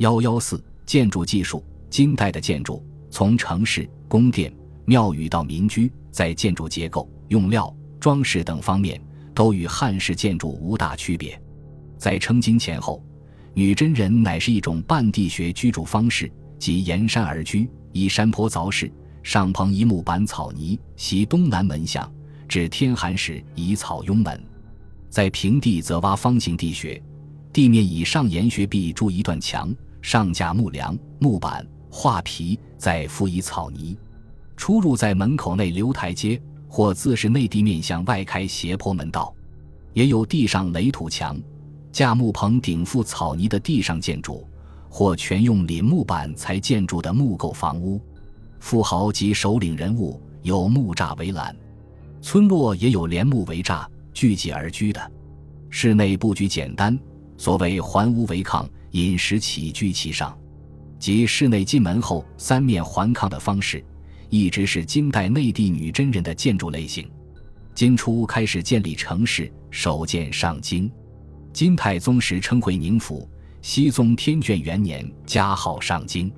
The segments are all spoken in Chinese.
幺幺四建筑技术，金代的建筑从城市、宫殿、庙宇到民居，在建筑结构、用料、装饰等方面都与汉式建筑无大区别。在称金前后，女真人乃是一种半地穴居住方式，即沿山而居，依山坡凿室，上棚一木板草泥，西东南门向。至天寒时以草拥门，在平地则挖方形地穴，地面以上沿穴壁筑一段墙，上架木梁、木板、画皮，再敷以草泥。出入在门口内留台阶，或自是内地面向外开斜坡门道。也有地上垒土墙，架木棚顶覆草泥的地上建筑，或全用林木板材建筑的木构房屋。富豪及首领人物有木栅围栏。村落也有连木围栅，聚集而居的。室内布局简单，所谓环屋围炕，饮食起居其上，即室内进门后三面环炕的方式，一直是金代内地女真人的建筑类型。金初开始建立城市，首建上京。金太宗时称回宁府，熹宗天眷元年加号上京，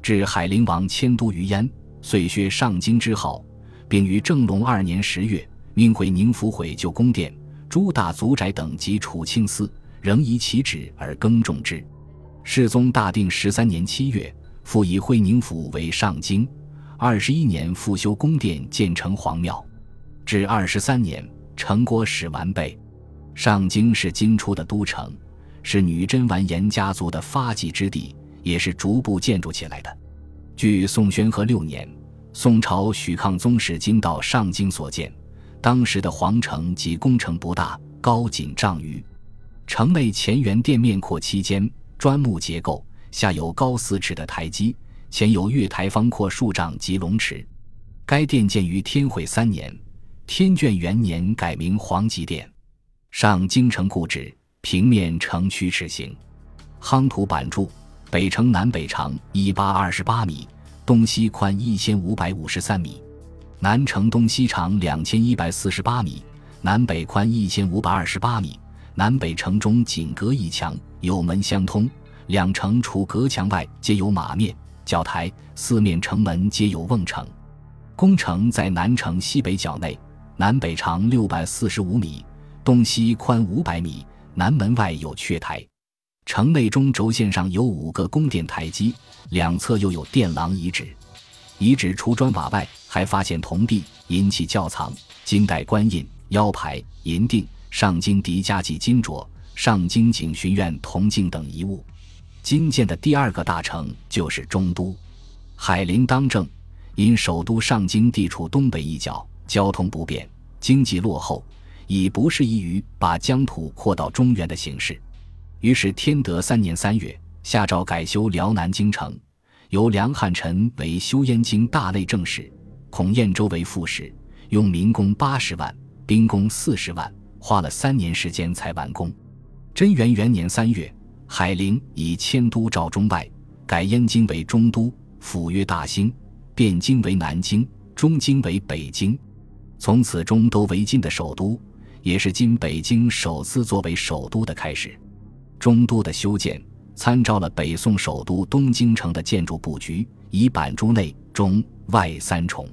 至海陵王迁都于燕，遂削上京之号。并于正隆二年十月，命回宁府毁旧宫殿、诸大族宅等及储清司，仍以其旨而耕种之。世宗大定十三年七月，复以会宁府为上京。二十一年复修宫殿，建成皇庙。至二十三年，成国始完备。上京是金初的都城，是女真完颜家族的发迹之地，也是逐步建筑起来的。据宋宣和六年。宋朝许抗宗室经到上京所建，当时的皇城及宫城不大，高仅丈余。城内前圆殿面阔七间，砖木结构，下有高四尺的台基，前有月台方阔数丈及龙池。该殿建于天会三年，天眷元年改名皇极殿。上京城故址，平面呈曲尺形，夯土板筑，北城南北长一八二十八米。东西宽一千五百五十三米，南城东西长两千一百四十八米，南北宽一千五百二十八米。南北城中仅隔一墙，有门相通。两城除隔墙外，皆有马面、角台，四面城门皆有瓮城。宫城在南城西北角内，南北长六百四十五米，东西宽五百米。南门外有阙台。城内中轴线上有五个宫殿台基，两侧又有殿廊遗址。遗址除砖瓦外，还发现铜币、银器窖藏、金代官印、腰牌、银锭、上京迪迦及金镯、上京景巡院铜镜等遗物。金建的第二个大城就是中都，海陵当政，因首都上京地处东北一角，交通不便，经济落后，已不适宜于把疆土扩到中原的形式。于是天德三年三月，下诏改修辽南京城，由梁汉臣为修燕京大内政使，孔彦周为副使，用民工八十万，兵工四十万，花了三年时间才完工。贞元元年三月，海陵以迁都赵中外，改燕京为中都，府曰大兴，汴京为南京，中京为北京，从此中都为今的首都，也是今北京首次作为首都的开始。中都的修建参照了北宋首都东京城的建筑布局，以板筑内、中、外三重，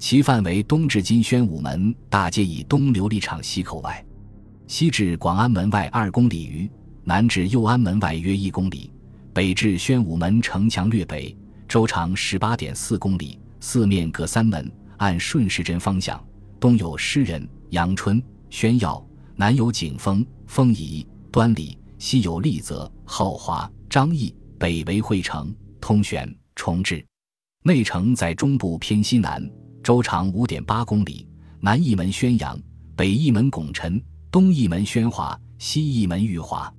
其范围东至今宣武门大街以东琉璃厂西口外，西至广安门外二公里余，南至右安门外约一公里，北至宣武门城墙略北，周长十八点四公里，四面各三门，按顺时针方向，东有诗人、阳春、宣耀，南有景峰、丰仪、端礼。西有丽泽、浩华、张毅，北为惠城、通玄、重治。内城在中部偏西南，周长五点八公里。南一门宣阳，北一门拱辰，东一门宣华，西一门裕华。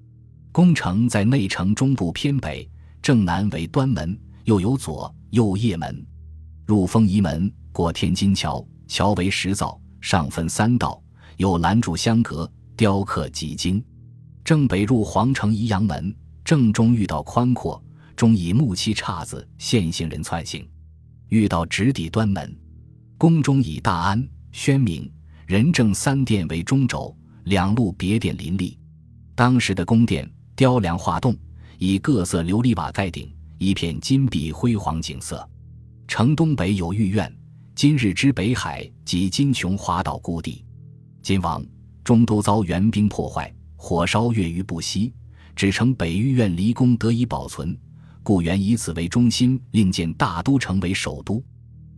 宫城在内城中部偏北，正南为端门，又有左右掖门。入丰仪门，过天津桥，桥为石造，上分三道，有拦柱相隔，雕刻几经。正北入皇城宜阳门，正中遇到宽阔，中以木漆岔子，线行人窜行。遇到直抵端门，宫中以大安、宣明、仁政三殿为中轴，两路别殿林立。当时的宫殿雕梁画栋，以各色琉璃瓦盖顶，一片金碧辉煌景色。城东北有御苑，今日之北海及金琼华岛故地。今王中都遭援兵破坏，火烧月余不息，只称北御苑离宫得以保存，故原以此为中心，另建大都城为首都。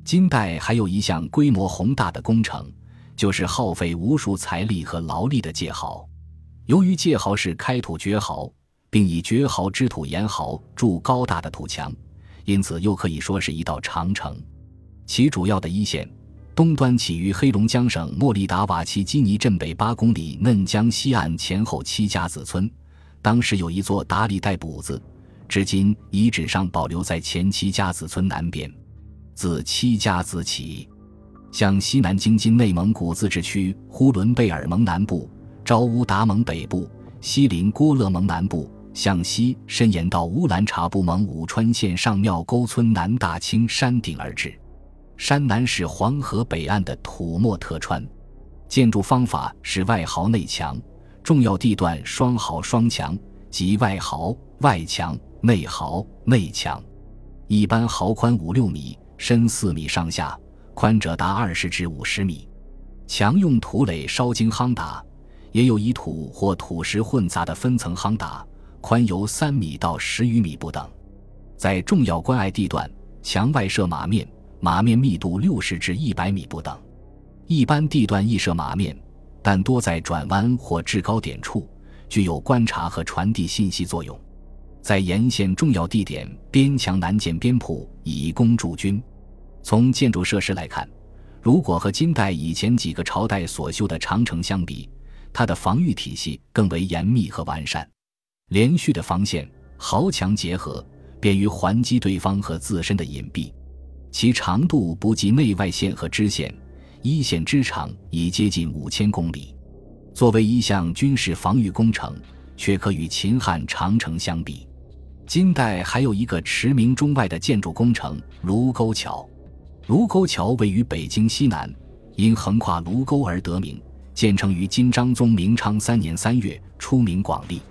金代还有一项规模宏大的工程，就是耗费无数财力和劳力的界壕。由于界壕是开土掘壕，并以掘壕之土沿壕筑高大的土墙，因此又可以说是一道长城。其主要的一线。东端起于黑龙江省莫利达瓦奇基尼镇北八公里嫩江西岸前后七家子村，当时有一座达里代堡子，至今遗址上保留在前七家子村南边。自七家子起，向西南经今内蒙古自治区呼伦贝尔盟南部、昭乌达盟北部、锡林郭勒盟南部，向西伸延到乌兰察布盟武川县上庙沟村南大青山顶而至。山南是黄河北岸的土默特川，建筑方法是外壕内墙，重要地段双壕双墙，即外壕外墙、内壕内墙。一般壕宽五六米，深四米上下，宽者达二十至五十米。墙用土垒烧经夯打，也有以土或土石混杂的分层夯打，宽由三米到十余米不等。在重要关隘地段，墙外设马面。马面密度六十至一百米不等，一般地段亦设马面，但多在转弯或制高点处，具有观察和传递信息作用。在沿线重要地点，边墙南建边铺，以供驻军。从建筑设施来看，如果和金代以前几个朝代所修的长城相比，它的防御体系更为严密和完善，连续的防线、壕墙结合，便于还击对方和自身的隐蔽。其长度不及内外线和支线，一线之长已接近五千公里。作为一项军事防御工程，却可与秦汉长城相比。金代还有一个驰名中外的建筑工程——卢沟桥。卢沟桥位于北京西南，因横跨卢沟而得名，建成于金章宗明昌三年三月，出名广利。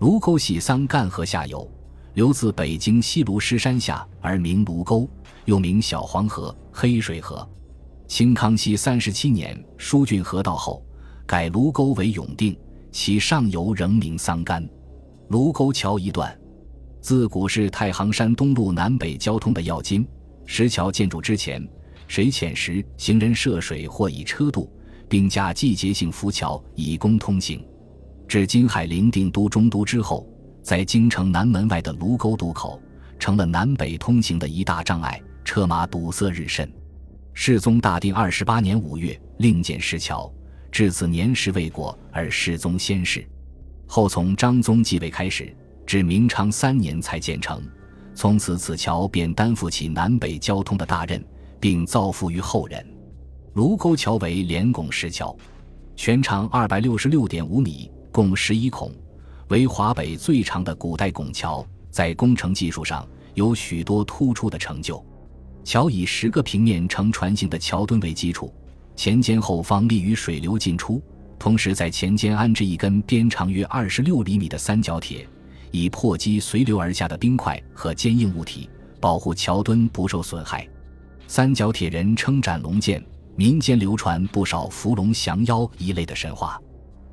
卢沟系桑干河下游，流自北京西卢石山下而名卢沟。又名小黄河、黑水河。清康熙三十七年疏浚河道后，改卢沟为永定，其上游仍名桑干。卢沟桥一段，自古是太行山东路南北交通的要津。石桥建筑之前，水浅时行人涉水或以车渡，并架季节性浮桥以供通行。至金海陵定都中都之后，在京城南门外的卢沟渡口，成了南北通行的一大障碍。车马堵塞日甚。世宗大定二十八年五月，另建石桥，至此年时未过，而世宗先逝。后从张宗继位开始，至明昌三年才建成。从此，此桥便担负起南北交通的大任，并造福于后人。卢沟桥为连拱石桥，全长二百六十六点五米，共十一孔，为华北最长的古代拱桥，在工程技术上有许多突出的成就。桥以十个平面呈船形的桥墩为基础，前尖后方利于水流进出。同时，在前尖安置一根边长约二十六厘米的三角铁，以破击随流而下的冰块和坚硬物体，保护桥墩不受损害。三角铁人称斩龙剑，民间流传不少伏龙降妖一类的神话。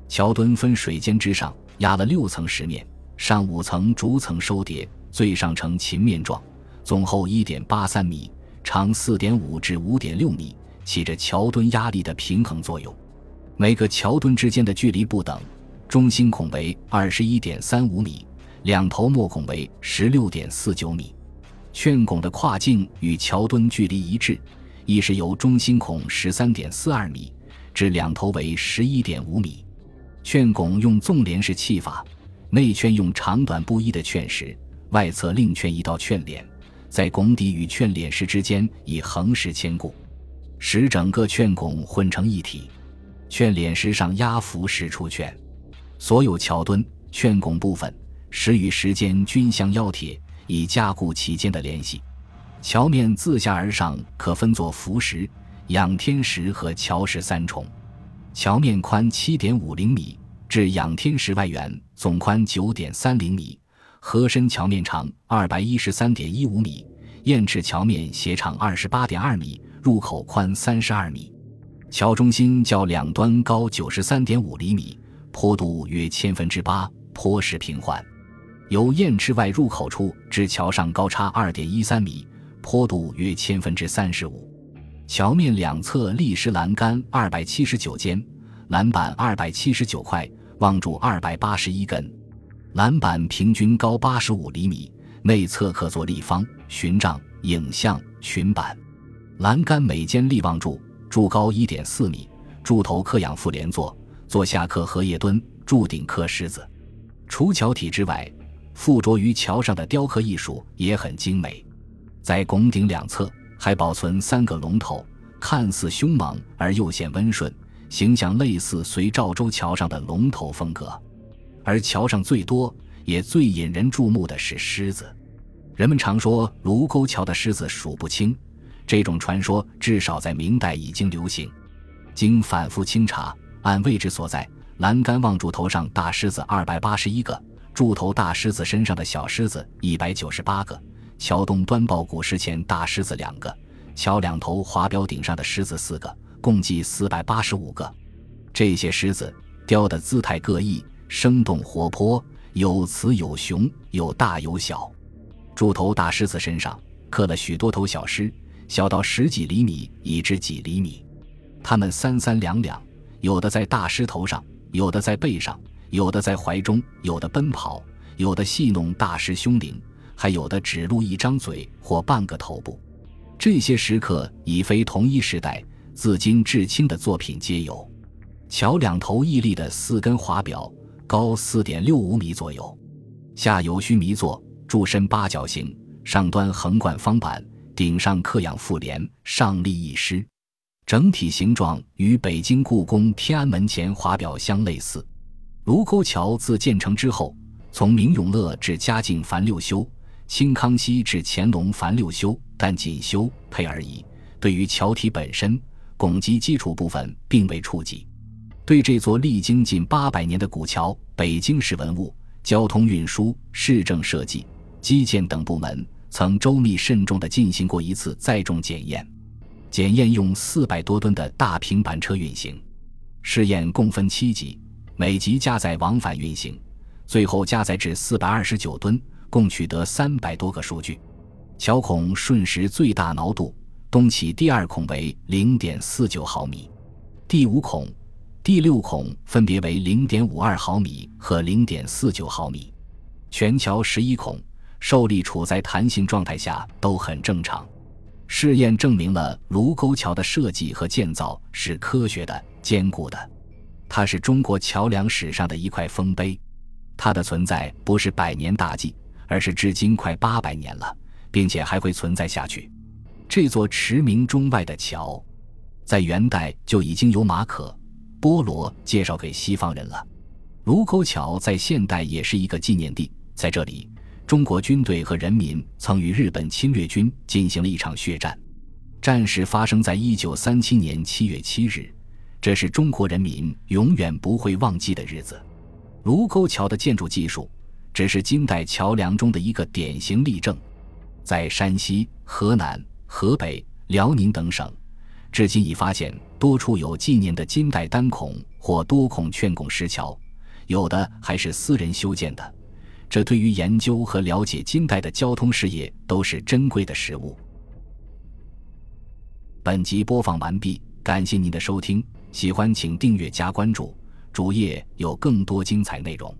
桥墩分水尖之上压了六层石面，上五层逐层收叠，最上呈琴面状，总厚一点八三米。长四点五至五点六米，起着桥墩压力的平衡作用。每个桥墩之间的距离不等，中心孔为二十一点三五米，两头末孔为十六点四九米。券拱的跨径与桥墩距离一致，亦是由中心孔十三点四二米至两头为十一点五米。券拱用纵联式砌法，内圈用长短不一的券石，外侧另圈一道券联。在拱底与券脸石之间以横石牵固，使整个券拱混成一体。券脸石上压浮石出券，所有桥墩、券拱部分石与石间均相腰贴，以加固其间的联系。桥面自下而上可分作浮石、仰天石和桥石三重。桥面宽七点五厘米，至仰天石外缘总宽九点三厘米。河深桥面长二百一十三点一五米，堰池桥面斜长二十八点二米，入口宽三十二米。桥中心较两端高九十三点五厘米，坡度约千分之八，坡势平缓。由堰池外入口处至桥上高差二点一三米，坡度约千分之三十五。桥面两侧立石栏杆二百七十九间，栏板二百七十九块，望柱二百八十一根。栏板平均高八十五厘米，内侧可作立方、寻杖、影像、群板。栏杆每间立望柱。柱高一点四米，柱头刻仰覆莲座，座下刻荷叶墩，柱顶刻狮子。除桥体之外，附着于桥上的雕刻艺术也很精美。在拱顶两侧还保存三个龙头，看似凶猛而又显温顺，形象类似隋赵州桥上的龙头风格。而桥上最多也最引人注目的是狮子。人们常说卢沟桥的狮子数不清。这种传说至少在明代已经流行。经反复清查，按位置所在，栏杆望柱头上大狮子二百八十一个，柱头大狮子身上的小狮子一百九十八个，桥东端抱鼓石前大狮子两个，桥两头华表顶上的狮子四个，共计四百八十五个。这些狮子雕的姿态各异，生动活泼，有雌有雄，有大有小。柱头大狮子身上刻了许多头小狮。小到十几厘米，以至几厘米，它们三三两两，有的在大狮头上，有的在背上，有的在怀中，有的奔跑，有的戏弄大师胸顶，还有的只露一张嘴或半个头部。这些石刻已非同一时代，自今至清的作品皆有。桥两头屹立的四根华表，高四点六五米左右，下有须弥座，柱身八角形，上端横贯方板。顶上刻仰覆莲，上立一狮，整体形状与北京故宫天安门前华表相类似。卢沟桥自建成之后，从明永乐至嘉靖凡六修，清康熙至乾隆凡六修，但仅修配而已。对于桥体本身，拱基基础部分并未触及。对这座历经近八百年的古桥，北京市文物、交通运输、市政设计、基建等部门。曾周密慎重地进行过一次载重检验，检验用四百多吨的大平板车运行，试验共分七级，每级加载往返运行，最后加载至四百二十九吨，共取得三百多个数据。桥孔瞬时最大挠度，东起第二孔为零点四九毫米，第五孔、第六孔分别为零点五二毫米和零点四九毫米，全桥十一孔。受力处在弹性状态下都很正常，试验证明了卢沟桥的设计和建造是科学的、坚固的。它是中国桥梁史上的一块丰碑，它的存在不是百年大计，而是至今快八百年了，并且还会存在下去。这座驰名中外的桥，在元代就已经由马可·波罗介绍给西方人了。卢沟桥在现代也是一个纪念地，在这里。中国军队和人民曾与日本侵略军进行了一场血战，战事发生在一九三七年七月七日，这是中国人民永远不会忘记的日子。卢沟桥的建筑技术只是金代桥梁中的一个典型例证，在山西、河南、河北、辽宁等省，至今已发现多处有纪念的金代单孔或多孔券拱石桥，有的还是私人修建的。这对于研究和了解金代的交通事业都是珍贵的实物。本集播放完毕，感谢您的收听，喜欢请订阅加关注，主页有更多精彩内容。